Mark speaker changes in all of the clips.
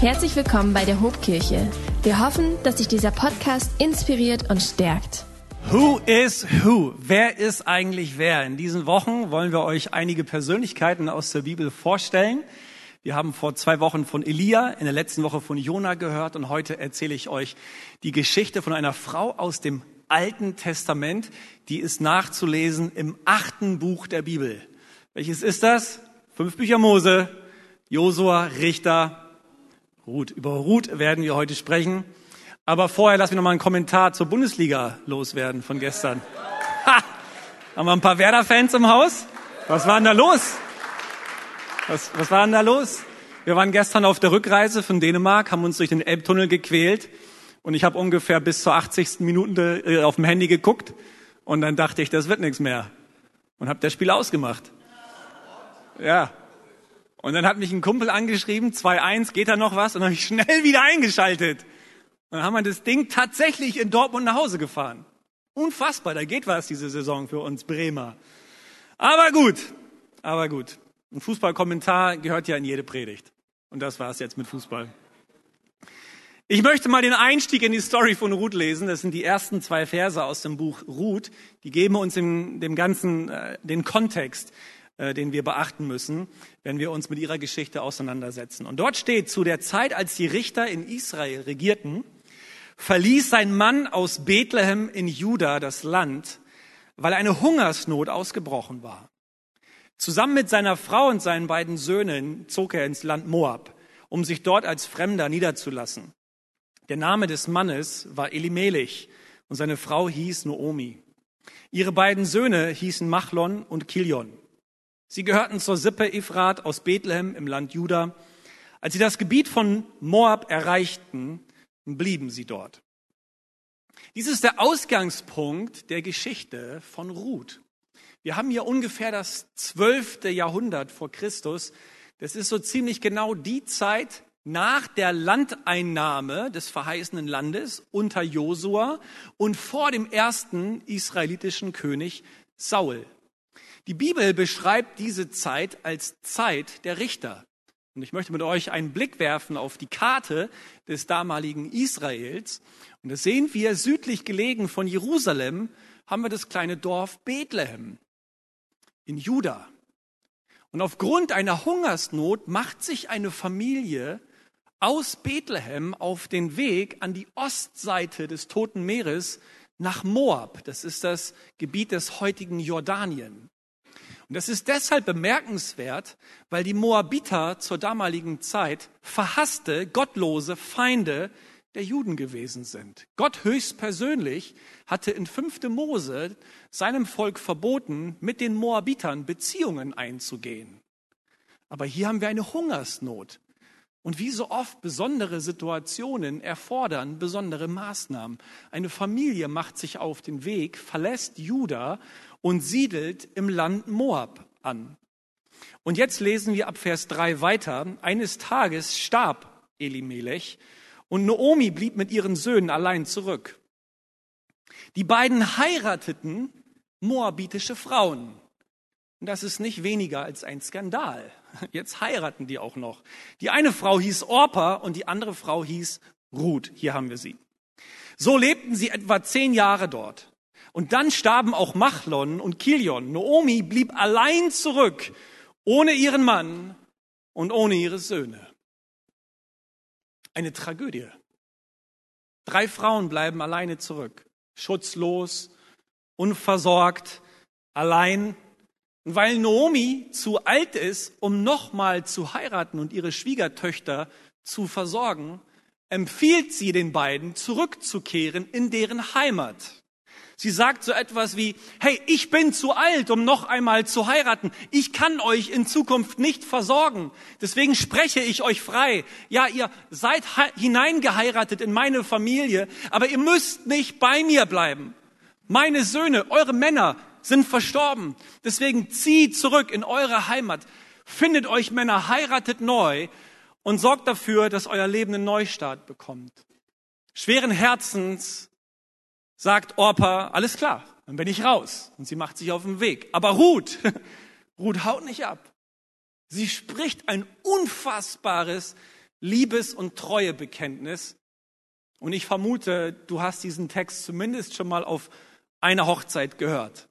Speaker 1: Herzlich willkommen bei der Hobkirche. Wir hoffen, dass dich dieser Podcast inspiriert und stärkt.
Speaker 2: Who is who? Wer ist eigentlich wer? In diesen Wochen wollen wir euch einige Persönlichkeiten aus der Bibel vorstellen. Wir haben vor zwei Wochen von Elia, in der letzten Woche von Jona gehört und heute erzähle ich euch die Geschichte von einer Frau aus dem Alten Testament, die ist nachzulesen im achten Buch der Bibel. Welches ist das? Fünf Bücher Mose, Josua, Richter, Ruth. Über Ruth werden wir heute sprechen. Aber vorher lassen wir noch mal einen Kommentar zur Bundesliga loswerden von gestern. Ha! Haben wir ein paar Werder-Fans im Haus? Was war denn da los? Was, was war denn da los? Wir waren gestern auf der Rückreise von Dänemark, haben uns durch den Elbtunnel gequält und ich habe ungefähr bis zur 80. Minute äh, auf dem Handy geguckt und dann dachte ich, das wird nichts mehr und habe das Spiel ausgemacht. Ja, und dann hat mich ein Kumpel angeschrieben, 2-1, geht da noch was? Und dann habe ich schnell wieder eingeschaltet. Und dann haben wir das Ding tatsächlich in Dortmund nach Hause gefahren. Unfassbar, da geht was diese Saison für uns Bremer. Aber gut, aber gut. Ein Fußballkommentar gehört ja in jede Predigt. Und das war's jetzt mit Fußball. Ich möchte mal den Einstieg in die Story von Ruth lesen. Das sind die ersten zwei Verse aus dem Buch Ruth. Die geben uns in dem ganzen äh, den Kontext den wir beachten müssen, wenn wir uns mit ihrer Geschichte auseinandersetzen. Und dort steht, zu der Zeit, als die Richter in Israel regierten, verließ sein Mann aus Bethlehem in Juda das Land, weil eine Hungersnot ausgebrochen war. Zusammen mit seiner Frau und seinen beiden Söhnen zog er ins Land Moab, um sich dort als Fremder niederzulassen. Der Name des Mannes war Elimelech und seine Frau hieß Noomi. Ihre beiden Söhne hießen Machlon und Kilion. Sie gehörten zur Sippe Ephrat aus Bethlehem im Land Juda. Als sie das Gebiet von Moab erreichten, blieben sie dort. Dies ist der Ausgangspunkt der Geschichte von Ruth. Wir haben hier ungefähr das zwölfte Jahrhundert vor Christus. Das ist so ziemlich genau die Zeit nach der Landeinnahme des verheißenen Landes unter Josua und vor dem ersten israelitischen König Saul. Die Bibel beschreibt diese Zeit als Zeit der Richter. Und ich möchte mit euch einen Blick werfen auf die Karte des damaligen Israels. Und das sehen wir südlich gelegen von Jerusalem haben wir das kleine Dorf Bethlehem in Juda. Und aufgrund einer Hungersnot macht sich eine Familie aus Bethlehem auf den Weg an die Ostseite des Toten Meeres nach Moab. Das ist das Gebiet des heutigen Jordanien. Und das ist deshalb bemerkenswert, weil die Moabiter zur damaligen Zeit verhasste, gottlose Feinde der Juden gewesen sind. Gott höchstpersönlich hatte in 5. Mose seinem Volk verboten, mit den Moabitern Beziehungen einzugehen. Aber hier haben wir eine Hungersnot. Und wie so oft besondere Situationen erfordern besondere Maßnahmen. Eine Familie macht sich auf den Weg, verlässt Juda und siedelt im Land Moab an. Und jetzt lesen wir ab Vers 3 weiter. Eines Tages starb Elimelech und Noomi blieb mit ihren Söhnen allein zurück. Die beiden heirateten moabitische Frauen. Und das ist nicht weniger als ein Skandal. Jetzt heiraten die auch noch. Die eine Frau hieß Orpa und die andere Frau hieß Ruth. Hier haben wir sie. So lebten sie etwa zehn Jahre dort. Und dann starben auch Machlon und Kilion. Noomi blieb allein zurück, ohne ihren Mann und ohne ihre Söhne. Eine Tragödie. Drei Frauen bleiben alleine zurück, schutzlos, unversorgt, allein. Und weil Noomi zu alt ist, um nochmal zu heiraten und ihre Schwiegertöchter zu versorgen, empfiehlt sie den beiden, zurückzukehren in deren Heimat. Sie sagt so etwas wie, hey, ich bin zu alt, um noch einmal zu heiraten. Ich kann euch in Zukunft nicht versorgen. Deswegen spreche ich euch frei. Ja, ihr seid hineingeheiratet in meine Familie, aber ihr müsst nicht bei mir bleiben. Meine Söhne, eure Männer sind verstorben. Deswegen zieht zurück in eure Heimat. Findet euch Männer, heiratet neu und sorgt dafür, dass euer Leben einen Neustart bekommt. Schweren Herzens sagt Orpa, alles klar, dann bin ich raus. Und sie macht sich auf den Weg. Aber Ruth, Ruth haut nicht ab. Sie spricht ein unfassbares Liebes- und Treuebekenntnis. Und ich vermute, du hast diesen Text zumindest schon mal auf einer Hochzeit gehört.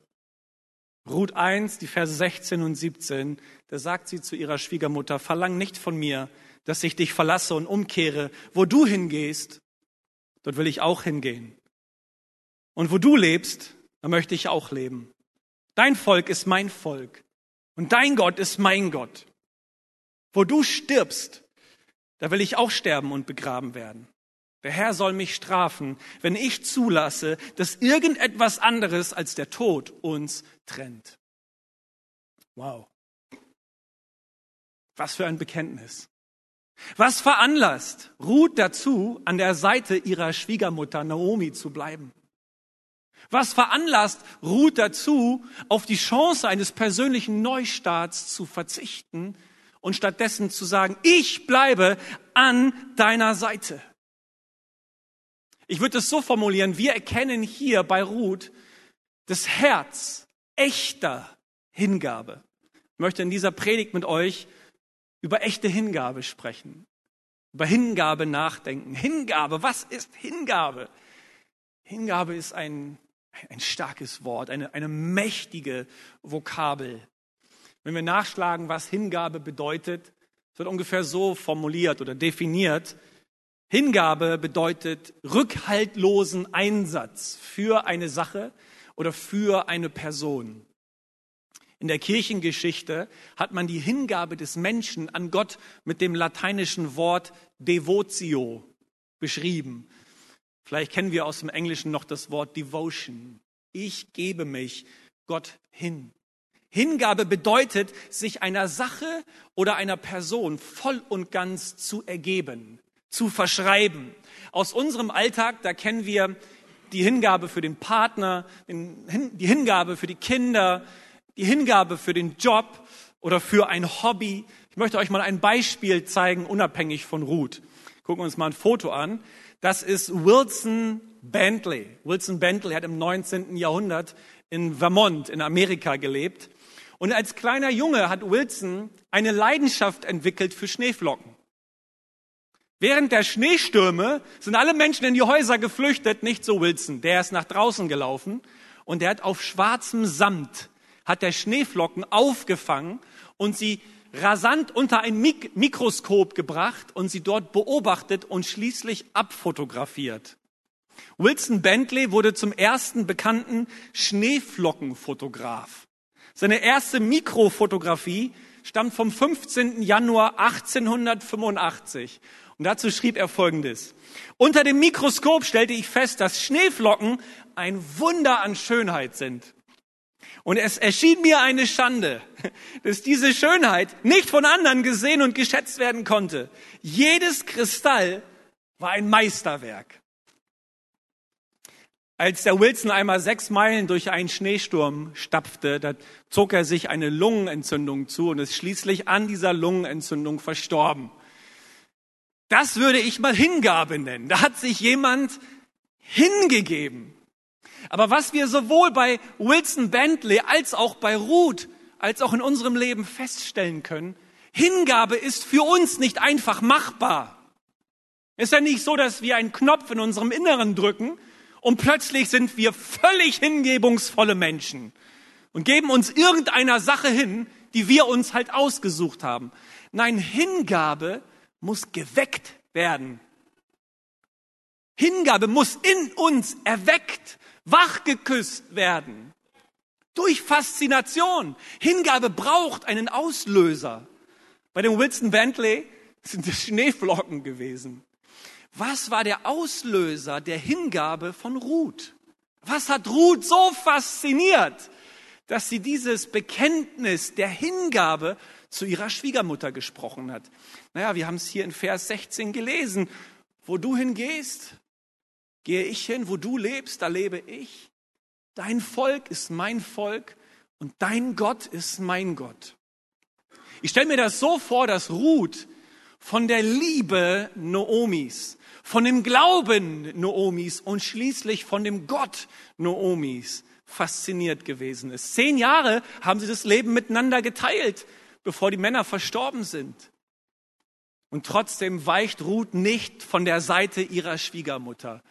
Speaker 2: Ruth 1, die Verse 16 und 17, da sagt sie zu ihrer Schwiegermutter, verlang nicht von mir, dass ich dich verlasse und umkehre. Wo du hingehst, dort will ich auch hingehen. Und wo du lebst, da möchte ich auch leben. Dein Volk ist mein Volk und dein Gott ist mein Gott. Wo du stirbst, da will ich auch sterben und begraben werden. Der Herr soll mich strafen, wenn ich zulasse, dass irgendetwas anderes als der Tod uns trennt. Wow. Was für ein Bekenntnis. Was veranlasst Ruth dazu, an der Seite ihrer Schwiegermutter Naomi zu bleiben? Was veranlasst Ruth dazu, auf die Chance eines persönlichen Neustarts zu verzichten und stattdessen zu sagen, ich bleibe an deiner Seite? Ich würde es so formulieren, wir erkennen hier bei Ruth das Herz echter Hingabe. Ich möchte in dieser Predigt mit euch über echte Hingabe sprechen, über Hingabe nachdenken. Hingabe, was ist Hingabe? Hingabe ist ein, ein starkes Wort, eine, eine mächtige Vokabel. Wenn wir nachschlagen, was Hingabe bedeutet, wird ungefähr so formuliert oder definiert. Hingabe bedeutet rückhaltlosen Einsatz für eine Sache oder für eine Person. In der Kirchengeschichte hat man die Hingabe des Menschen an Gott mit dem lateinischen Wort devotio beschrieben. Vielleicht kennen wir aus dem Englischen noch das Wort devotion. Ich gebe mich Gott hin. Hingabe bedeutet, sich einer Sache oder einer Person voll und ganz zu ergeben zu verschreiben. Aus unserem Alltag, da kennen wir die Hingabe für den Partner, die Hingabe für die Kinder, die Hingabe für den Job oder für ein Hobby. Ich möchte euch mal ein Beispiel zeigen, unabhängig von Ruth. Gucken wir uns mal ein Foto an. Das ist Wilson Bentley. Wilson Bentley hat im 19. Jahrhundert in Vermont in Amerika gelebt. Und als kleiner Junge hat Wilson eine Leidenschaft entwickelt für Schneeflocken. Während der Schneestürme sind alle Menschen in die Häuser geflüchtet, nicht so Wilson. Der ist nach draußen gelaufen und der hat auf schwarzem Samt, hat der Schneeflocken aufgefangen und sie rasant unter ein Mik Mikroskop gebracht und sie dort beobachtet und schließlich abfotografiert. Wilson Bentley wurde zum ersten bekannten Schneeflockenfotograf. Seine erste Mikrofotografie stammt vom 15. Januar 1885 und dazu schrieb er Folgendes. Unter dem Mikroskop stellte ich fest, dass Schneeflocken ein Wunder an Schönheit sind. Und es erschien mir eine Schande, dass diese Schönheit nicht von anderen gesehen und geschätzt werden konnte. Jedes Kristall war ein Meisterwerk. Als der Wilson einmal sechs Meilen durch einen Schneesturm stapfte, da zog er sich eine Lungenentzündung zu und ist schließlich an dieser Lungenentzündung verstorben. Das würde ich mal Hingabe nennen. Da hat sich jemand hingegeben. Aber was wir sowohl bei Wilson Bentley als auch bei Ruth, als auch in unserem Leben feststellen können, Hingabe ist für uns nicht einfach machbar. Ist ja nicht so, dass wir einen Knopf in unserem Inneren drücken und plötzlich sind wir völlig hingebungsvolle Menschen und geben uns irgendeiner Sache hin, die wir uns halt ausgesucht haben. Nein, Hingabe muss geweckt werden. Hingabe muss in uns erweckt, wachgeküsst werden. Durch Faszination. Hingabe braucht einen Auslöser. Bei dem Wilson Bentley sind es Schneeflocken gewesen. Was war der Auslöser der Hingabe von Ruth? Was hat Ruth so fasziniert, dass sie dieses Bekenntnis der Hingabe zu ihrer Schwiegermutter gesprochen hat. Naja, wir haben es hier in Vers 16 gelesen. Wo du hingehst, gehe ich hin. Wo du lebst, da lebe ich. Dein Volk ist mein Volk und dein Gott ist mein Gott. Ich stelle mir das so vor, dass Ruth von der Liebe Noomis, von dem Glauben Noomis und schließlich von dem Gott Noomis fasziniert gewesen ist. Zehn Jahre haben sie das Leben miteinander geteilt bevor die Männer verstorben sind. Und trotzdem weicht Ruth nicht von der Seite ihrer Schwiegermutter.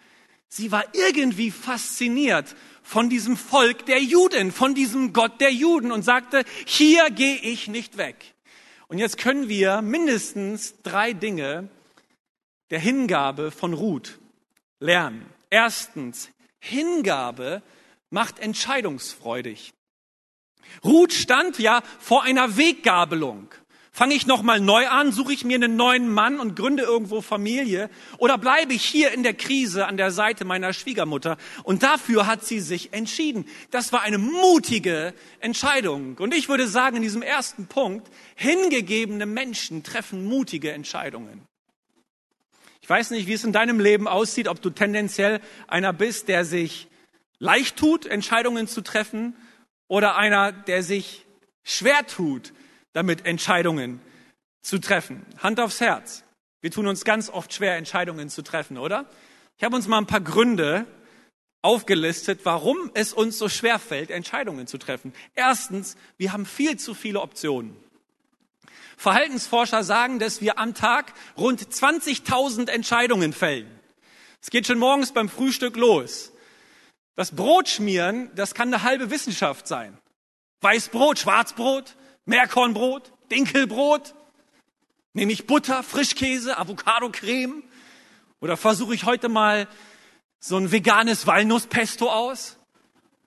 Speaker 2: Sie war irgendwie fasziniert von diesem Volk der Juden, von diesem Gott der Juden und sagte, hier gehe ich nicht weg. Und jetzt können wir mindestens drei Dinge der Hingabe von Ruth lernen. Erstens, Hingabe macht entscheidungsfreudig. Ruth stand ja vor einer Weggabelung. Fange ich nochmal neu an, suche ich mir einen neuen Mann und gründe irgendwo Familie oder bleibe ich hier in der Krise an der Seite meiner Schwiegermutter? Und dafür hat sie sich entschieden. Das war eine mutige Entscheidung. Und ich würde sagen, in diesem ersten Punkt, hingegebene Menschen treffen mutige Entscheidungen. Ich weiß nicht, wie es in deinem Leben aussieht, ob du tendenziell einer bist, der sich leicht tut, Entscheidungen zu treffen, oder einer, der sich schwer tut, damit Entscheidungen zu treffen. Hand aufs Herz. Wir tun uns ganz oft schwer, Entscheidungen zu treffen, oder? Ich habe uns mal ein paar Gründe aufgelistet, warum es uns so schwer fällt, Entscheidungen zu treffen. Erstens, wir haben viel zu viele Optionen. Verhaltensforscher sagen, dass wir am Tag rund 20.000 Entscheidungen fällen. Es geht schon morgens beim Frühstück los. Das Brot schmieren, das kann eine halbe Wissenschaft sein. Weißbrot, Schwarzbrot, Meerkornbrot, Dinkelbrot? Nehme ich Butter, Frischkäse, Avocado-Creme? Oder versuche ich heute mal so ein veganes Walnusspesto aus?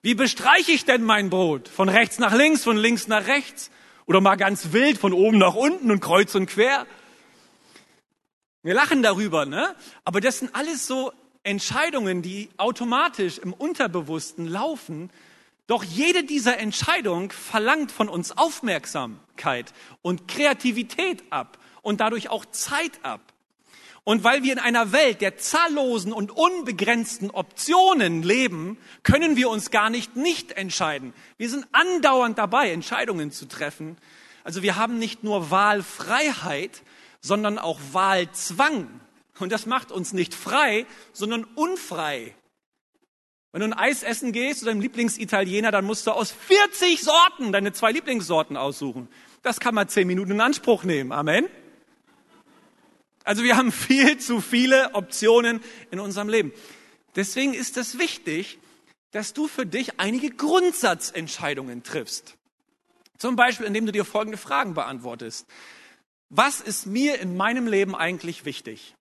Speaker 2: Wie bestreiche ich denn mein Brot? Von rechts nach links, von links nach rechts? Oder mal ganz wild, von oben nach unten und kreuz und quer? Wir lachen darüber, ne? Aber das sind alles so Entscheidungen, die automatisch im Unterbewussten laufen, doch jede dieser Entscheidungen verlangt von uns Aufmerksamkeit und Kreativität ab und dadurch auch Zeit ab. Und weil wir in einer Welt der zahllosen und unbegrenzten Optionen leben, können wir uns gar nicht nicht entscheiden. Wir sind andauernd dabei, Entscheidungen zu treffen. Also wir haben nicht nur Wahlfreiheit, sondern auch Wahlzwang. Und das macht uns nicht frei, sondern unfrei. Wenn du ein Eis essen gehst zu deinem Lieblingsitaliener, dann musst du aus 40 Sorten deine zwei Lieblingssorten aussuchen. Das kann man zehn Minuten in Anspruch nehmen. Amen. Also wir haben viel zu viele Optionen in unserem Leben. Deswegen ist es wichtig, dass du für dich einige Grundsatzentscheidungen triffst. Zum Beispiel, indem du dir folgende Fragen beantwortest. Was ist mir in meinem Leben eigentlich wichtig?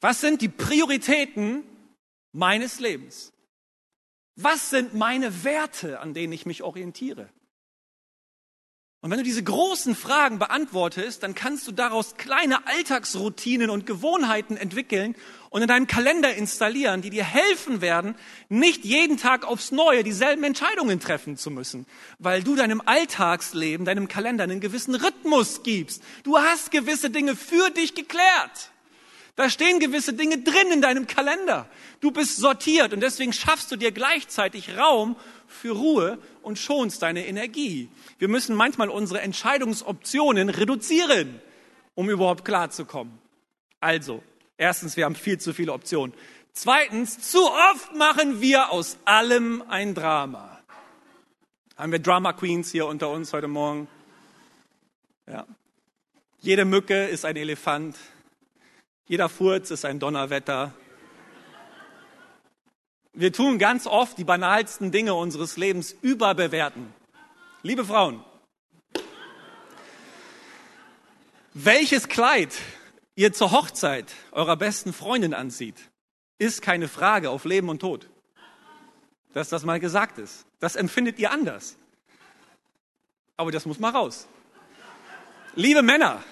Speaker 2: Was sind die Prioritäten meines Lebens? Was sind meine Werte, an denen ich mich orientiere? Und wenn du diese großen Fragen beantwortest, dann kannst du daraus kleine Alltagsroutinen und Gewohnheiten entwickeln und in deinem Kalender installieren, die dir helfen werden, nicht jeden Tag aufs Neue dieselben Entscheidungen treffen zu müssen, weil du deinem Alltagsleben, deinem Kalender einen gewissen Rhythmus gibst. Du hast gewisse Dinge für dich geklärt. Da stehen gewisse Dinge drin in deinem Kalender. Du bist sortiert und deswegen schaffst du dir gleichzeitig Raum für Ruhe und schonst deine Energie. Wir müssen manchmal unsere Entscheidungsoptionen reduzieren, um überhaupt klarzukommen. Also, erstens, wir haben viel zu viele Optionen. Zweitens, zu oft machen wir aus allem ein Drama. Haben wir Drama Queens hier unter uns heute Morgen? Ja. Jede Mücke ist ein Elefant. Jeder Furz ist ein Donnerwetter. Wir tun ganz oft die banalsten Dinge unseres Lebens überbewerten. Liebe Frauen, welches Kleid ihr zur Hochzeit eurer besten Freundin anzieht, ist keine Frage auf Leben und Tod. Dass das mal gesagt ist. Das empfindet ihr anders. Aber das muss mal raus. Liebe Männer,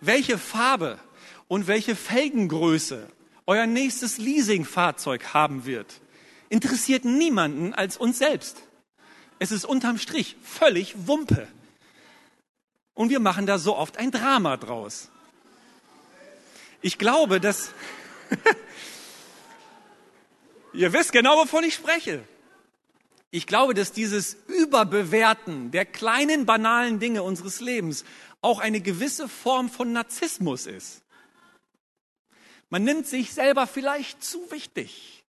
Speaker 2: welche Farbe und welche Felgengröße euer nächstes Leasingfahrzeug haben wird, interessiert niemanden als uns selbst. Es ist unterm Strich völlig Wumpe. Und wir machen da so oft ein Drama draus. Ich glaube, dass ihr wisst genau, wovon ich spreche. Ich glaube, dass dieses Überbewerten der kleinen banalen Dinge unseres Lebens auch eine gewisse Form von Narzissmus ist. Man nimmt sich selber vielleicht zu wichtig.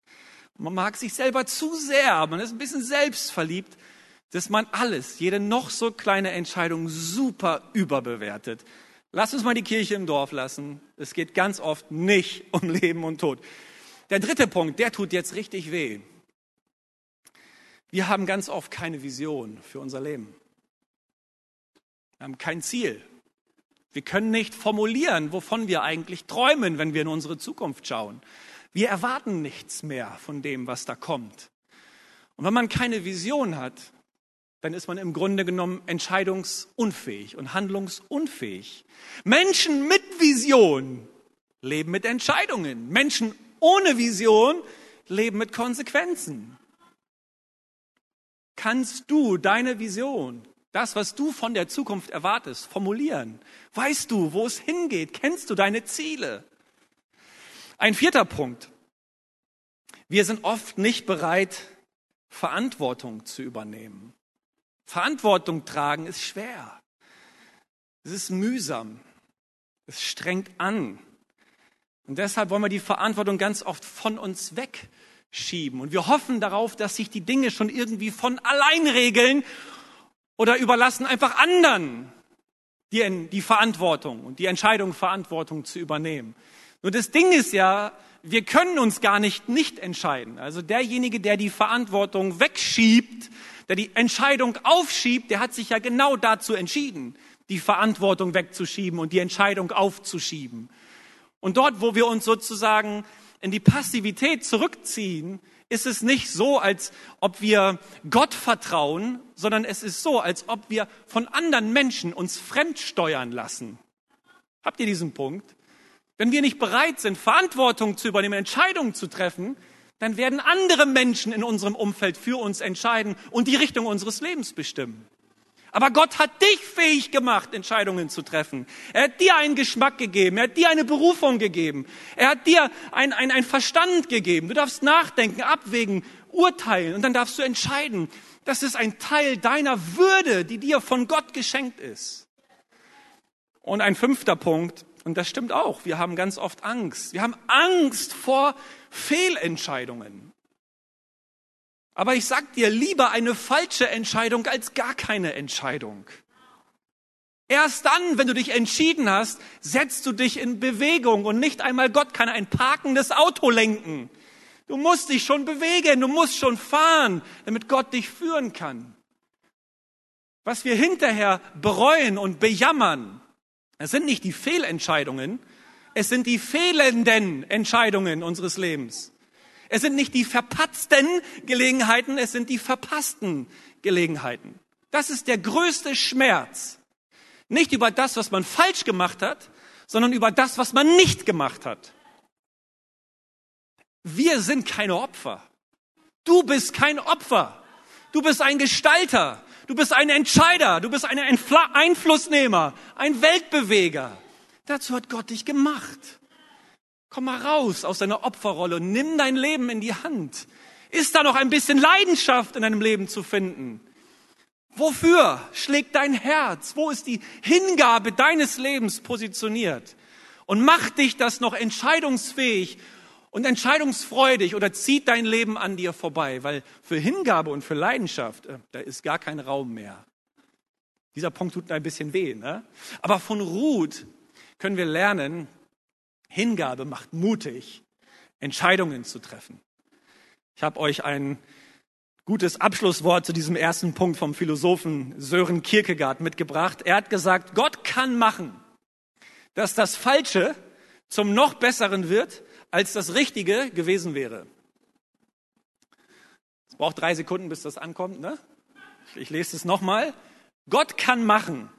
Speaker 2: Man mag sich selber zu sehr. Man ist ein bisschen selbstverliebt, dass man alles, jede noch so kleine Entscheidung super überbewertet. Lass uns mal die Kirche im Dorf lassen. Es geht ganz oft nicht um Leben und Tod. Der dritte Punkt, der tut jetzt richtig weh. Wir haben ganz oft keine Vision für unser Leben. Wir haben kein Ziel. Wir können nicht formulieren, wovon wir eigentlich träumen, wenn wir in unsere Zukunft schauen. Wir erwarten nichts mehr von dem, was da kommt. Und wenn man keine Vision hat, dann ist man im Grunde genommen entscheidungsunfähig und handlungsunfähig. Menschen mit Vision leben mit Entscheidungen. Menschen ohne Vision leben mit Konsequenzen. Kannst du deine Vision, das, was du von der Zukunft erwartest, formulieren? Weißt du, wo es hingeht? Kennst du deine Ziele? Ein vierter Punkt. Wir sind oft nicht bereit, Verantwortung zu übernehmen. Verantwortung tragen ist schwer. Es ist mühsam. Es strengt an. Und deshalb wollen wir die Verantwortung ganz oft von uns wegschieben. Und wir hoffen darauf, dass sich die Dinge schon irgendwie von allein regeln oder überlassen einfach anderen die, die Verantwortung und die Entscheidung, Verantwortung zu übernehmen. Nur das Ding ist ja, wir können uns gar nicht nicht entscheiden. Also derjenige, der die Verantwortung wegschiebt, der die Entscheidung aufschiebt, der hat sich ja genau dazu entschieden, die Verantwortung wegzuschieben und die Entscheidung aufzuschieben. Und dort, wo wir uns sozusagen in die Passivität zurückziehen, ist es nicht so, als ob wir Gott vertrauen, sondern es ist so, als ob wir von anderen Menschen uns fremdsteuern lassen. Habt ihr diesen Punkt? Wenn wir nicht bereit sind, Verantwortung zu übernehmen, Entscheidungen zu treffen, dann werden andere Menschen in unserem Umfeld für uns entscheiden und die Richtung unseres Lebens bestimmen. Aber Gott hat dich fähig gemacht, Entscheidungen zu treffen. Er hat dir einen Geschmack gegeben. Er hat dir eine Berufung gegeben. Er hat dir ein, ein, Verstand gegeben. Du darfst nachdenken, abwägen, urteilen und dann darfst du entscheiden. Das ist ein Teil deiner Würde, die dir von Gott geschenkt ist. Und ein fünfter Punkt, und das stimmt auch. Wir haben ganz oft Angst. Wir haben Angst vor Fehlentscheidungen. Aber ich sag dir lieber eine falsche Entscheidung als gar keine Entscheidung. Erst dann, wenn du dich entschieden hast, setzt du dich in Bewegung und nicht einmal Gott kann ein parkendes Auto lenken. Du musst dich schon bewegen, du musst schon fahren, damit Gott dich führen kann. Was wir hinterher bereuen und bejammern, es sind nicht die Fehlentscheidungen, es sind die fehlenden Entscheidungen unseres Lebens. Es sind nicht die verpatzten Gelegenheiten, es sind die verpassten Gelegenheiten. Das ist der größte Schmerz. Nicht über das, was man falsch gemacht hat, sondern über das, was man nicht gemacht hat. Wir sind keine Opfer. Du bist kein Opfer. Du bist ein Gestalter. Du bist ein Entscheider, du bist ein Einflussnehmer, ein Weltbeweger. Dazu hat Gott dich gemacht. Komm mal raus aus deiner Opferrolle und nimm dein Leben in die Hand. Ist da noch ein bisschen Leidenschaft in deinem Leben zu finden? Wofür schlägt dein Herz? Wo ist die Hingabe deines Lebens positioniert? Und macht dich das noch entscheidungsfähig und entscheidungsfreudig oder zieht dein Leben an dir vorbei, weil für Hingabe und für Leidenschaft, äh, da ist gar kein Raum mehr. Dieser Punkt tut ein bisschen weh. Ne? Aber von Ruth können wir lernen, Hingabe macht mutig, Entscheidungen zu treffen. Ich habe euch ein gutes Abschlusswort zu diesem ersten Punkt vom Philosophen Sören Kierkegaard mitgebracht. Er hat gesagt, Gott kann machen, dass das Falsche zum noch Besseren wird als das Richtige gewesen wäre. Es braucht drei Sekunden, bis das ankommt. Ne? Ich lese es nochmal. Gott kann machen,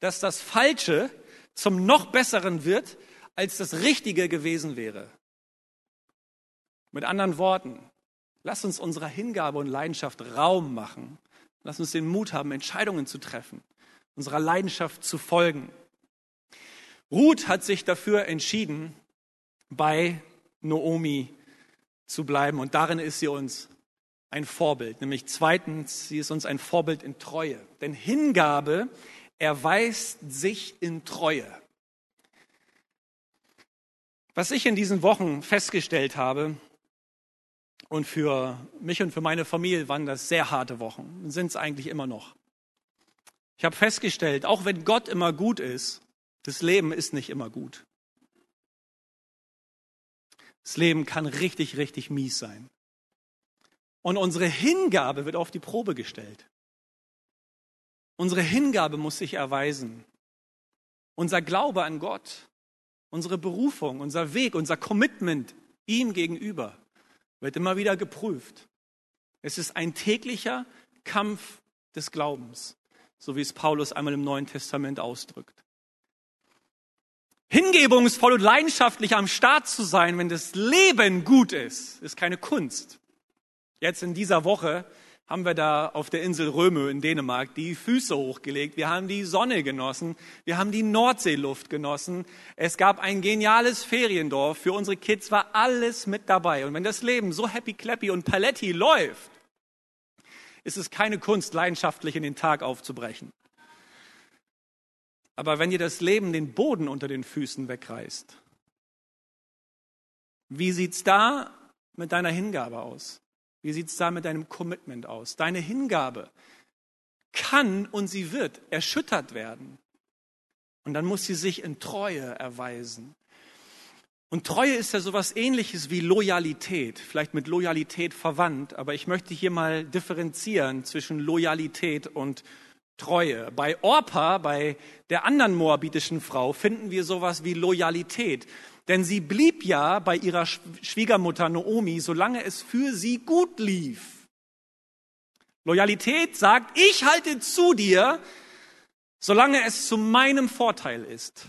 Speaker 2: dass das Falsche zum noch Besseren wird, als das Richtige gewesen wäre. Mit anderen Worten, lass uns unserer Hingabe und Leidenschaft Raum machen. Lass uns den Mut haben, Entscheidungen zu treffen, unserer Leidenschaft zu folgen. Ruth hat sich dafür entschieden, bei Noomi zu bleiben. Und darin ist sie uns ein Vorbild. Nämlich zweitens, sie ist uns ein Vorbild in Treue. Denn Hingabe erweist sich in Treue. Was ich in diesen Wochen festgestellt habe, und für mich und für meine Familie waren das sehr harte Wochen, sind es eigentlich immer noch. Ich habe festgestellt, auch wenn Gott immer gut ist, Das Leben ist nicht immer gut. Das Leben kann richtig, richtig mies sein. Und unsere Hingabe wird auf die Probe gestellt. Unsere Hingabe muss sich erweisen. Unser Glaube an Gott, unsere Berufung, unser Weg, unser Commitment ihm gegenüber wird immer wieder geprüft. Es ist ein täglicher Kampf des Glaubens, so wie es Paulus einmal im Neuen Testament ausdrückt. Hingebungsvoll und leidenschaftlich am Start zu sein, wenn das Leben gut ist, ist keine Kunst. Jetzt in dieser Woche haben wir da auf der Insel Römö in Dänemark die Füße hochgelegt. Wir haben die Sonne genossen. Wir haben die Nordseeluft genossen. Es gab ein geniales Feriendorf. Für unsere Kids war alles mit dabei. Und wenn das Leben so happy clappy und paletti läuft, ist es keine Kunst, leidenschaftlich in den Tag aufzubrechen. Aber wenn dir das Leben den Boden unter den Füßen wegreißt, wie sieht's da mit deiner Hingabe aus? Wie sieht's da mit deinem Commitment aus? Deine Hingabe kann und sie wird erschüttert werden. Und dann muss sie sich in Treue erweisen. Und Treue ist ja sowas ähnliches wie Loyalität, vielleicht mit Loyalität verwandt, aber ich möchte hier mal differenzieren zwischen Loyalität und Treue. Bei Orpa, bei der anderen moabitischen Frau, finden wir sowas wie Loyalität. Denn sie blieb ja bei ihrer Schwiegermutter Noomi, solange es für sie gut lief. Loyalität sagt, ich halte zu dir, solange es zu meinem Vorteil ist.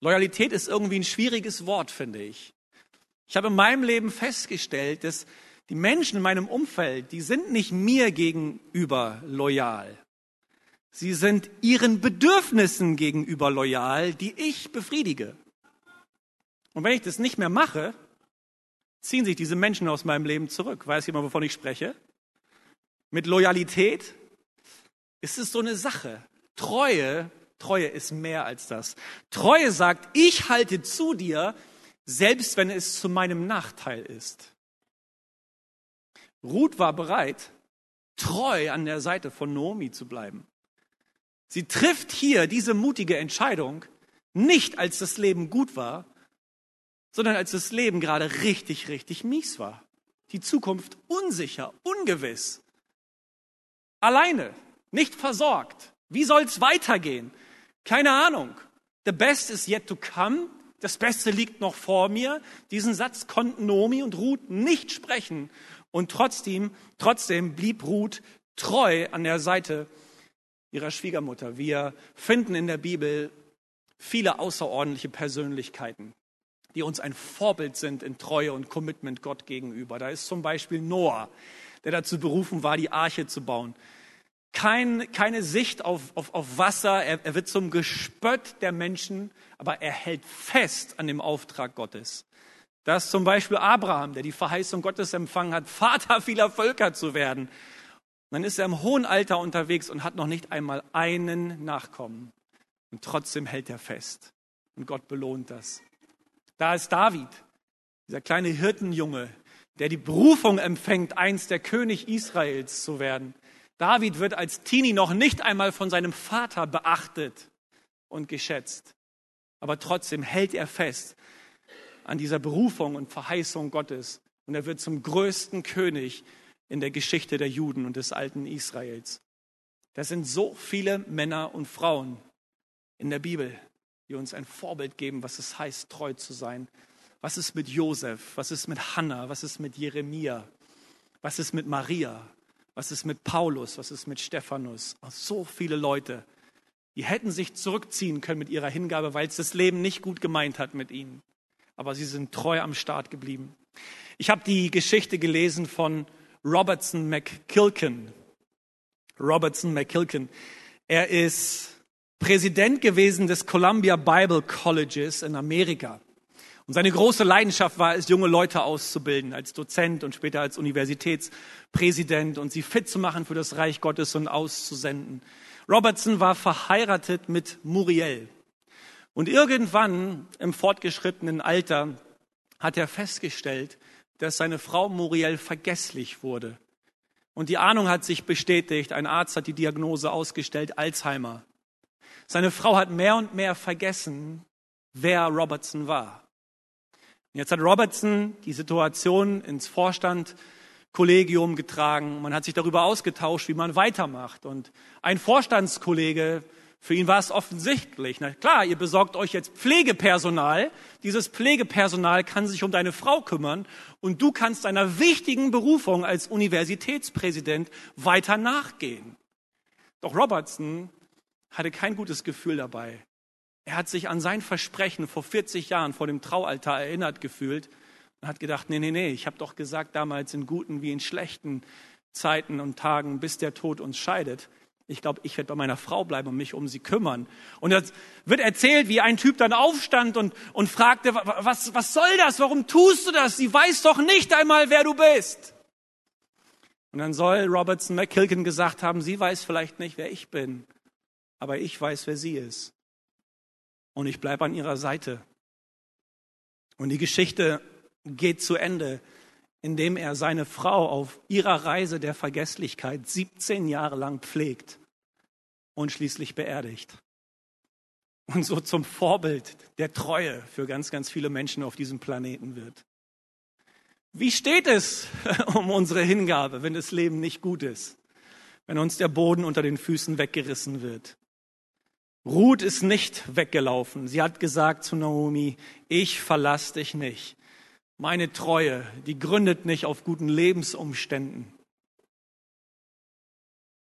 Speaker 2: Loyalität ist irgendwie ein schwieriges Wort, finde ich. Ich habe in meinem Leben festgestellt, dass die Menschen in meinem Umfeld, die sind nicht mir gegenüber loyal. Sie sind ihren Bedürfnissen gegenüber loyal, die ich befriedige. Und wenn ich das nicht mehr mache, ziehen sich diese Menschen aus meinem Leben zurück. Weiß jemand, wovon ich spreche? Mit Loyalität ist es so eine Sache. Treue, Treue ist mehr als das. Treue sagt, ich halte zu dir, selbst wenn es zu meinem Nachteil ist. Ruth war bereit, treu an der Seite von Naomi zu bleiben. Sie trifft hier diese mutige Entscheidung nicht, als das Leben gut war, sondern als das Leben gerade richtig, richtig mies war. Die Zukunft unsicher, ungewiss. Alleine, nicht versorgt. Wie soll's weitergehen? Keine Ahnung. The best is yet to come. Das Beste liegt noch vor mir. Diesen Satz konnten Nomi und Ruth nicht sprechen. Und trotzdem, trotzdem blieb Ruth treu an der Seite ihrer Schwiegermutter. Wir finden in der Bibel viele außerordentliche Persönlichkeiten, die uns ein Vorbild sind in Treue und Commitment Gott gegenüber. Da ist zum Beispiel Noah, der dazu berufen war, die Arche zu bauen. Kein, keine Sicht auf, auf, auf Wasser, er, er wird zum Gespött der Menschen, aber er hält fest an dem Auftrag Gottes. Das ist zum Beispiel Abraham, der die Verheißung Gottes empfangen hat, Vater vieler Völker zu werden dann ist er im hohen Alter unterwegs und hat noch nicht einmal einen Nachkommen. Und trotzdem hält er fest. Und Gott belohnt das. Da ist David, dieser kleine Hirtenjunge, der die Berufung empfängt, einst der König Israels zu werden. David wird als Teenie noch nicht einmal von seinem Vater beachtet und geschätzt. Aber trotzdem hält er fest an dieser Berufung und Verheißung Gottes. Und er wird zum größten König in der Geschichte der Juden und des alten Israels. Das sind so viele Männer und Frauen in der Bibel, die uns ein Vorbild geben, was es heißt, treu zu sein. Was ist mit Josef? Was ist mit Hannah? Was ist mit Jeremia? Was ist mit Maria? Was ist mit Paulus? Was ist mit Stephanus? So viele Leute, die hätten sich zurückziehen können mit ihrer Hingabe, weil es das Leben nicht gut gemeint hat mit ihnen. Aber sie sind treu am Start geblieben. Ich habe die Geschichte gelesen von Robertson McKilken. Robertson McKilken. Er ist Präsident gewesen des Columbia Bible Colleges in Amerika. Und seine große Leidenschaft war es, junge Leute auszubilden, als Dozent und später als Universitätspräsident und sie fit zu machen für das Reich Gottes und auszusenden. Robertson war verheiratet mit Muriel. Und irgendwann im fortgeschrittenen Alter hat er festgestellt, dass seine Frau Muriel vergesslich wurde. Und die Ahnung hat sich bestätigt. Ein Arzt hat die Diagnose ausgestellt, Alzheimer. Seine Frau hat mehr und mehr vergessen, wer Robertson war. Jetzt hat Robertson die Situation ins Vorstandkollegium getragen. Man hat sich darüber ausgetauscht, wie man weitermacht. Und ein Vorstandskollege, für ihn war es offensichtlich. Na klar, ihr besorgt euch jetzt Pflegepersonal. Dieses Pflegepersonal kann sich um deine Frau kümmern und du kannst deiner wichtigen Berufung als Universitätspräsident weiter nachgehen. Doch Robertson hatte kein gutes Gefühl dabei. Er hat sich an sein Versprechen vor 40 Jahren vor dem Traualtar erinnert gefühlt und hat gedacht, nee, nee, nee, ich habe doch gesagt damals in guten wie in schlechten Zeiten und Tagen, bis der Tod uns scheidet. Ich glaube, ich werde bei meiner Frau bleiben und mich um sie kümmern. Und es wird erzählt, wie ein Typ dann aufstand und, und fragte, was, was soll das? Warum tust du das? Sie weiß doch nicht einmal, wer du bist. Und dann soll Robertson McKilkin gesagt haben, sie weiß vielleicht nicht, wer ich bin, aber ich weiß, wer sie ist und ich bleibe an ihrer Seite. Und die Geschichte geht zu Ende, indem er seine Frau auf ihrer Reise der Vergesslichkeit 17 Jahre lang pflegt und schließlich beerdigt. Und so zum Vorbild der Treue für ganz, ganz viele Menschen auf diesem Planeten wird. Wie steht es um unsere Hingabe, wenn das Leben nicht gut ist? Wenn uns der Boden unter den Füßen weggerissen wird? Ruth ist nicht weggelaufen. Sie hat gesagt zu Naomi, ich verlasse dich nicht. Meine Treue, die gründet nicht auf guten Lebensumständen,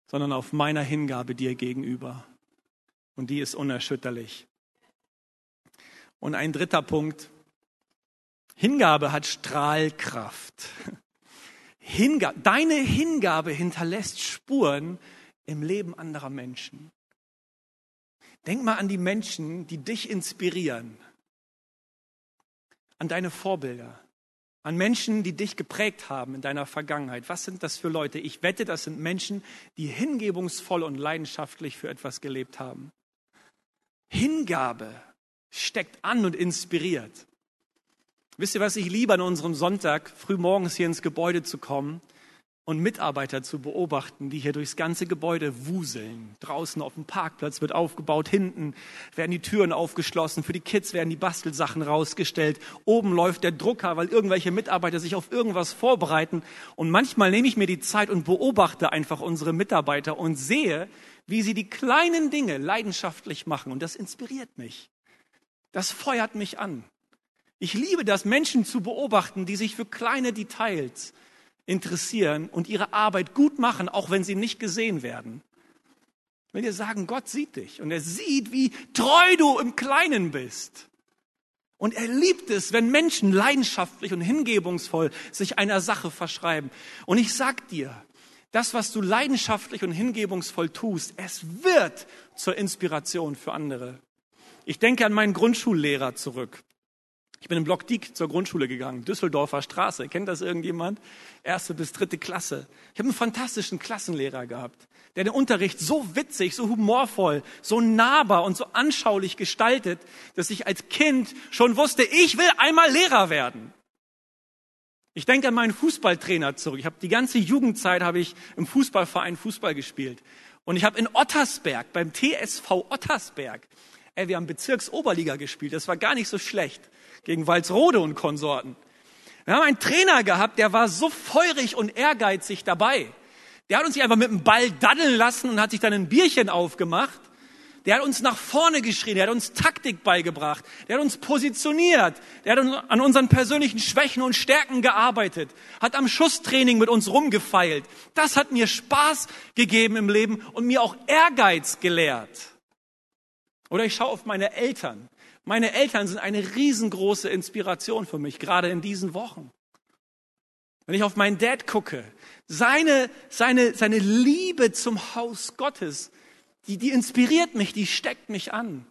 Speaker 2: sondern auf meiner Hingabe dir gegenüber. Und die ist unerschütterlich. Und ein dritter Punkt. Hingabe hat Strahlkraft. Hingabe, deine Hingabe hinterlässt Spuren im Leben anderer Menschen. Denk mal an die Menschen, die dich inspirieren, an deine Vorbilder, an Menschen, die dich geprägt haben in deiner Vergangenheit. Was sind das für Leute? Ich wette, das sind Menschen, die hingebungsvoll und leidenschaftlich für etwas gelebt haben. Hingabe steckt an und inspiriert. Wisst ihr, was ich liebe an unserem Sonntag, früh morgens hier ins Gebäude zu kommen und Mitarbeiter zu beobachten, die hier durchs ganze Gebäude wuseln. Draußen auf dem Parkplatz wird aufgebaut, hinten werden die Türen aufgeschlossen, für die Kids werden die Bastelsachen rausgestellt, oben läuft der Drucker, weil irgendwelche Mitarbeiter sich auf irgendwas vorbereiten. Und manchmal nehme ich mir die Zeit und beobachte einfach unsere Mitarbeiter und sehe, wie sie die kleinen Dinge leidenschaftlich machen. Und das inspiriert mich. Das feuert mich an. Ich liebe das, Menschen zu beobachten, die sich für kleine Details interessieren und ihre Arbeit gut machen, auch wenn sie nicht gesehen werden. Ich will dir sagen, Gott sieht dich und er sieht, wie treu du im Kleinen bist. Und er liebt es, wenn Menschen leidenschaftlich und hingebungsvoll sich einer Sache verschreiben. Und ich sag dir, das, was du leidenschaftlich und hingebungsvoll tust, es wird zur Inspiration für andere. Ich denke an meinen Grundschullehrer zurück. Ich bin in Block Diek zur Grundschule gegangen, Düsseldorfer Straße. Kennt das irgendjemand? Erste bis dritte Klasse. Ich habe einen fantastischen Klassenlehrer gehabt, der den Unterricht so witzig, so humorvoll, so nahbar und so anschaulich gestaltet, dass ich als Kind schon wusste, ich will einmal Lehrer werden. Ich denke an meinen Fußballtrainer zurück. Ich habe die ganze Jugendzeit habe ich im Fußballverein Fußball gespielt und ich habe in Ottersberg beim TSV Ottersberg, ey, wir haben Bezirksoberliga gespielt. Das war gar nicht so schlecht gegen Walsrode und Konsorten. Wir haben einen Trainer gehabt, der war so feurig und ehrgeizig dabei. Der hat uns nicht einfach mit dem Ball daddeln lassen und hat sich dann ein Bierchen aufgemacht. Der hat uns nach vorne geschrien, der hat uns Taktik beigebracht, der hat uns positioniert, der hat an unseren persönlichen Schwächen und Stärken gearbeitet, hat am Schusstraining mit uns rumgefeilt. Das hat mir Spaß gegeben im Leben und mir auch Ehrgeiz gelehrt. Oder ich schaue auf meine Eltern. Meine Eltern sind eine riesengroße Inspiration für mich, gerade in diesen Wochen. Wenn ich auf meinen Dad gucke, seine, seine, seine Liebe zum Haus Gottes, die, die inspiriert mich, die steckt mich an.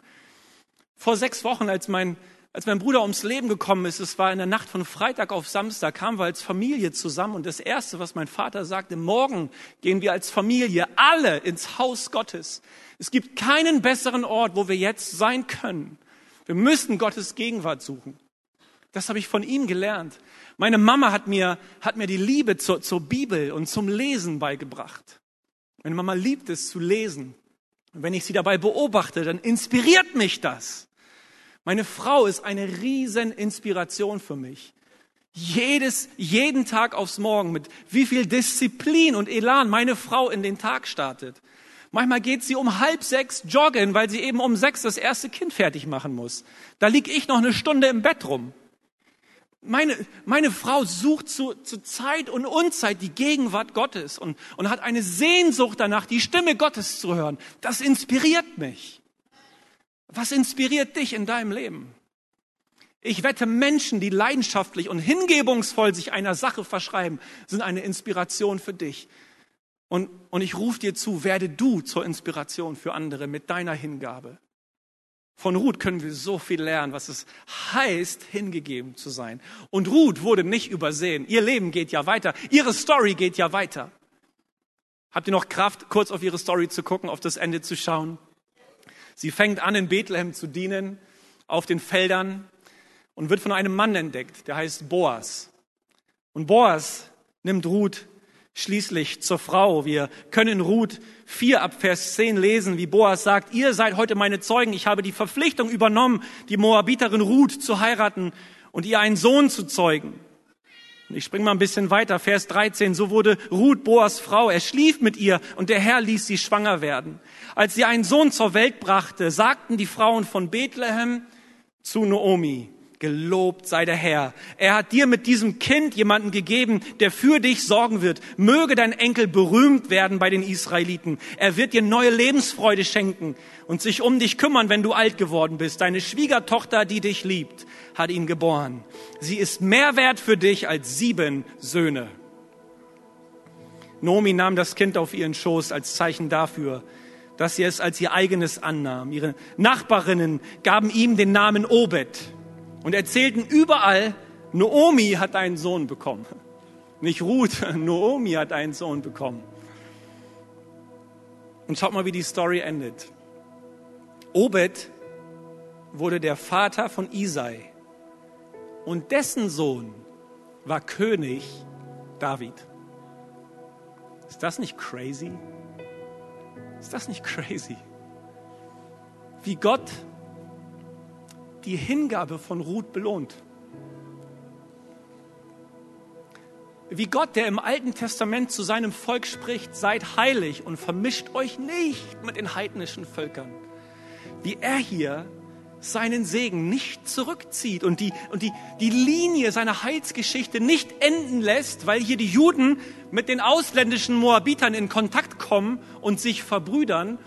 Speaker 2: Vor sechs Wochen, als mein, als mein Bruder ums Leben gekommen ist, es war in der Nacht von Freitag auf Samstag, kamen wir als Familie zusammen und das Erste, was mein Vater sagte, morgen gehen wir als Familie alle ins Haus Gottes. Es gibt keinen besseren Ort, wo wir jetzt sein können. Wir müssen Gottes Gegenwart suchen. Das habe ich von ihm gelernt. Meine Mama hat mir, hat mir die Liebe zur, zur Bibel und zum Lesen beigebracht. Meine Mama liebt es zu lesen. Und wenn ich sie dabei beobachte, dann inspiriert mich das. Meine Frau ist eine riesen Inspiration für mich. Jedes, jeden Tag aufs Morgen mit wie viel Disziplin und Elan meine Frau in den Tag startet. Manchmal geht sie um halb sechs joggen, weil sie eben um sechs das erste Kind fertig machen muss. Da lieg ich noch eine Stunde im Bett rum. Meine, meine Frau sucht zu, zu Zeit und Unzeit die Gegenwart Gottes und, und hat eine Sehnsucht danach, die Stimme Gottes zu hören. Das inspiriert mich. Was inspiriert dich in deinem Leben? Ich wette, Menschen, die leidenschaftlich und hingebungsvoll sich einer Sache verschreiben, sind eine Inspiration für dich. Und, und ich rufe dir zu, werde du zur Inspiration für andere mit deiner Hingabe. Von Ruth können wir so viel lernen, was es heißt, hingegeben zu sein. Und Ruth wurde nicht übersehen. Ihr Leben geht ja weiter. Ihre Story geht ja weiter. Habt ihr noch Kraft, kurz auf ihre Story zu gucken, auf das Ende zu schauen? Sie fängt an, in Bethlehem zu dienen, auf den Feldern und wird von einem Mann entdeckt, der heißt Boas. Und Boas nimmt Ruth schließlich zur Frau. Wir können Ruth 4 ab Vers 10 lesen, wie Boas sagt, ihr seid heute meine Zeugen. Ich habe die Verpflichtung übernommen, die Moabiterin Ruth zu heiraten und ihr einen Sohn zu zeugen. Ich springe mal ein bisschen weiter, Vers 13. So wurde Ruth Boas Frau. Er schlief mit ihr und der Herr ließ sie schwanger werden. Als sie einen Sohn zur Welt brachte, sagten die Frauen von Bethlehem zu Naomi, Gelobt sei der Herr. Er hat dir mit diesem Kind jemanden gegeben, der für dich sorgen wird. Möge dein Enkel berühmt werden bei den Israeliten. Er wird dir neue Lebensfreude schenken und sich um dich kümmern, wenn du alt geworden bist. Deine Schwiegertochter, die dich liebt, hat ihn geboren. Sie ist mehr wert für dich als sieben Söhne. Nomi nahm das Kind auf ihren Schoß als Zeichen dafür, dass sie es als ihr eigenes annahm. Ihre Nachbarinnen gaben ihm den Namen Obed und erzählten überall, Noomi hat einen Sohn bekommen. Nicht Ruth, Noomi hat einen Sohn bekommen. Und schaut mal, wie die Story endet. Obed wurde der Vater von Isai und dessen Sohn war König David. Ist das nicht crazy? Ist das nicht crazy? Wie Gott die Hingabe von Ruth belohnt. Wie Gott, der im Alten Testament zu seinem Volk spricht, seid heilig und vermischt euch nicht mit den heidnischen Völkern. Wie er hier seinen Segen nicht zurückzieht und die, und die, die Linie seiner Heilsgeschichte nicht enden lässt, weil hier die Juden mit den ausländischen Moabitern in Kontakt kommen und sich verbrüdern,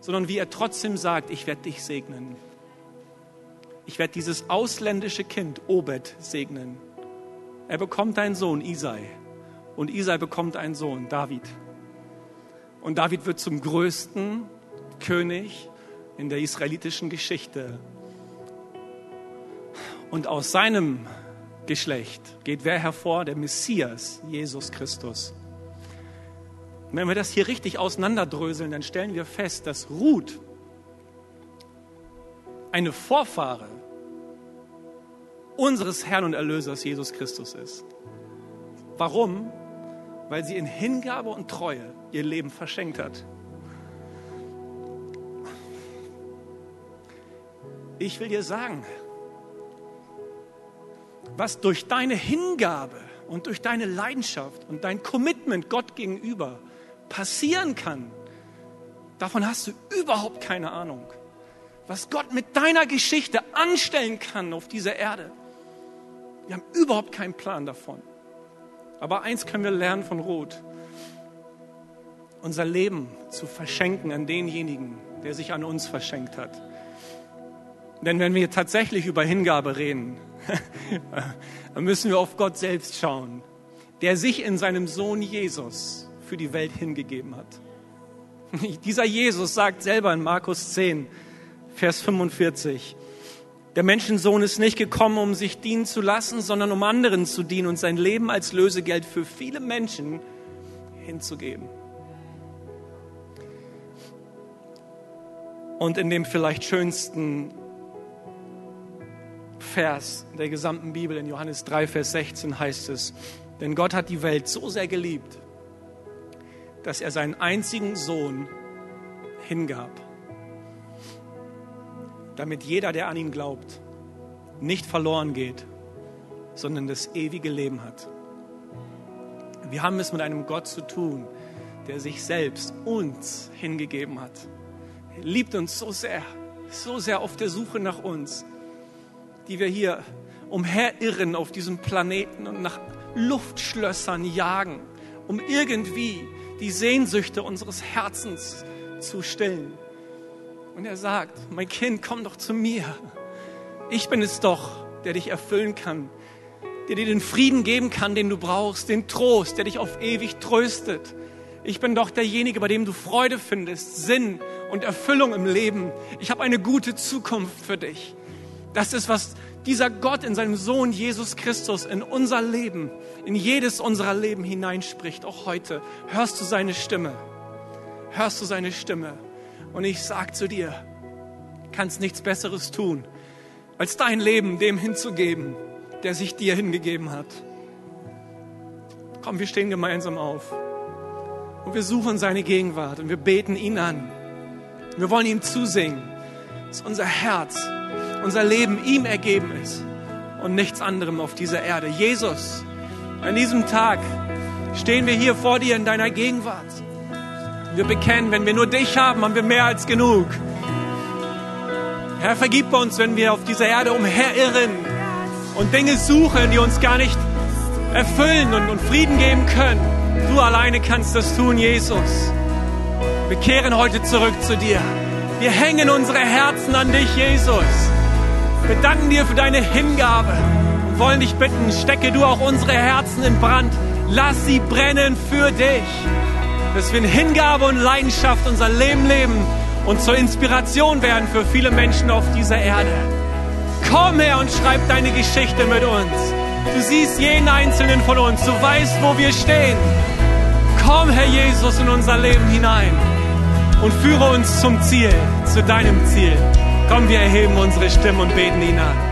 Speaker 2: sondern wie er trotzdem sagt, ich werde dich segnen ich werde dieses ausländische Kind Obed segnen. Er bekommt einen Sohn, Isai. Und Isai bekommt einen Sohn, David. Und David wird zum größten König in der israelitischen Geschichte. Und aus seinem Geschlecht geht wer hervor? Der Messias, Jesus Christus. Und wenn wir das hier richtig auseinanderdröseln, dann stellen wir fest, dass Ruth eine Vorfahre unseres Herrn und Erlösers Jesus Christus ist. Warum? Weil sie in Hingabe und Treue ihr Leben verschenkt hat. Ich will dir sagen, was durch deine Hingabe und durch deine Leidenschaft und dein Commitment Gott gegenüber passieren kann, davon hast du überhaupt keine Ahnung was Gott mit deiner Geschichte anstellen kann auf dieser Erde. Wir haben überhaupt keinen Plan davon. Aber eins können wir lernen von Ruth. Unser Leben zu verschenken an denjenigen, der sich an uns verschenkt hat. Denn wenn wir tatsächlich über Hingabe reden, dann müssen wir auf Gott selbst schauen, der sich in seinem Sohn Jesus für die Welt hingegeben hat. Dieser Jesus sagt selber in Markus 10, Vers 45. Der Menschensohn ist nicht gekommen, um sich dienen zu lassen, sondern um anderen zu dienen und sein Leben als Lösegeld für viele Menschen hinzugeben. Und in dem vielleicht schönsten Vers der gesamten Bibel in Johannes 3, Vers 16 heißt es, denn Gott hat die Welt so sehr geliebt, dass er seinen einzigen Sohn hingab, damit jeder, der an ihn glaubt, nicht verloren geht, sondern das ewige Leben hat. Wir haben es mit einem Gott zu tun, der sich selbst uns hingegeben hat. Er liebt uns so sehr, so sehr auf der Suche nach uns, die wir hier umherirren auf diesem Planeten und nach Luftschlössern jagen, um irgendwie die Sehnsüchte unseres Herzens zu stillen. Und er sagt, mein Kind, komm doch zu mir. Ich bin es doch, der dich erfüllen kann, der dir den Frieden geben kann, den du brauchst, den Trost, der dich auf ewig tröstet. Ich bin doch derjenige, bei dem du Freude findest, Sinn und Erfüllung im Leben. Ich habe eine gute Zukunft für dich. Das ist, was dieser Gott in seinem Sohn Jesus Christus in unser Leben, in jedes unserer Leben hineinspricht, auch heute. Hörst du seine Stimme? Hörst du seine Stimme? Und ich sag zu dir, kannst nichts Besseres tun, als dein Leben dem hinzugeben, der sich dir hingegeben hat. Komm, wir stehen gemeinsam auf. Und wir suchen seine Gegenwart und wir beten ihn an. Wir wollen ihm zusingen, dass unser Herz, unser Leben ihm ergeben ist und nichts anderem auf dieser Erde. Jesus, an diesem Tag stehen wir hier vor dir in deiner Gegenwart. Wir bekennen, wenn wir nur dich haben, haben wir mehr als genug. Herr, vergib uns, wenn wir auf dieser Erde umherirren und Dinge suchen, die uns gar nicht erfüllen und, und Frieden geben können. Du alleine kannst das tun, Jesus. Wir kehren heute zurück zu dir. Wir hängen unsere Herzen an dich, Jesus. Wir danken dir für deine Hingabe und wollen dich bitten, stecke du auch unsere Herzen in Brand. Lass sie brennen für dich. Dass wir in Hingabe und Leidenschaft unser Leben leben und zur Inspiration werden für viele Menschen auf dieser Erde. Komm her und schreib deine Geschichte mit uns. Du siehst jeden einzelnen von uns. Du weißt, wo wir stehen. Komm, Herr Jesus, in unser Leben hinein und führe uns zum Ziel, zu deinem Ziel. Komm, wir erheben unsere Stimme und beten ihn an.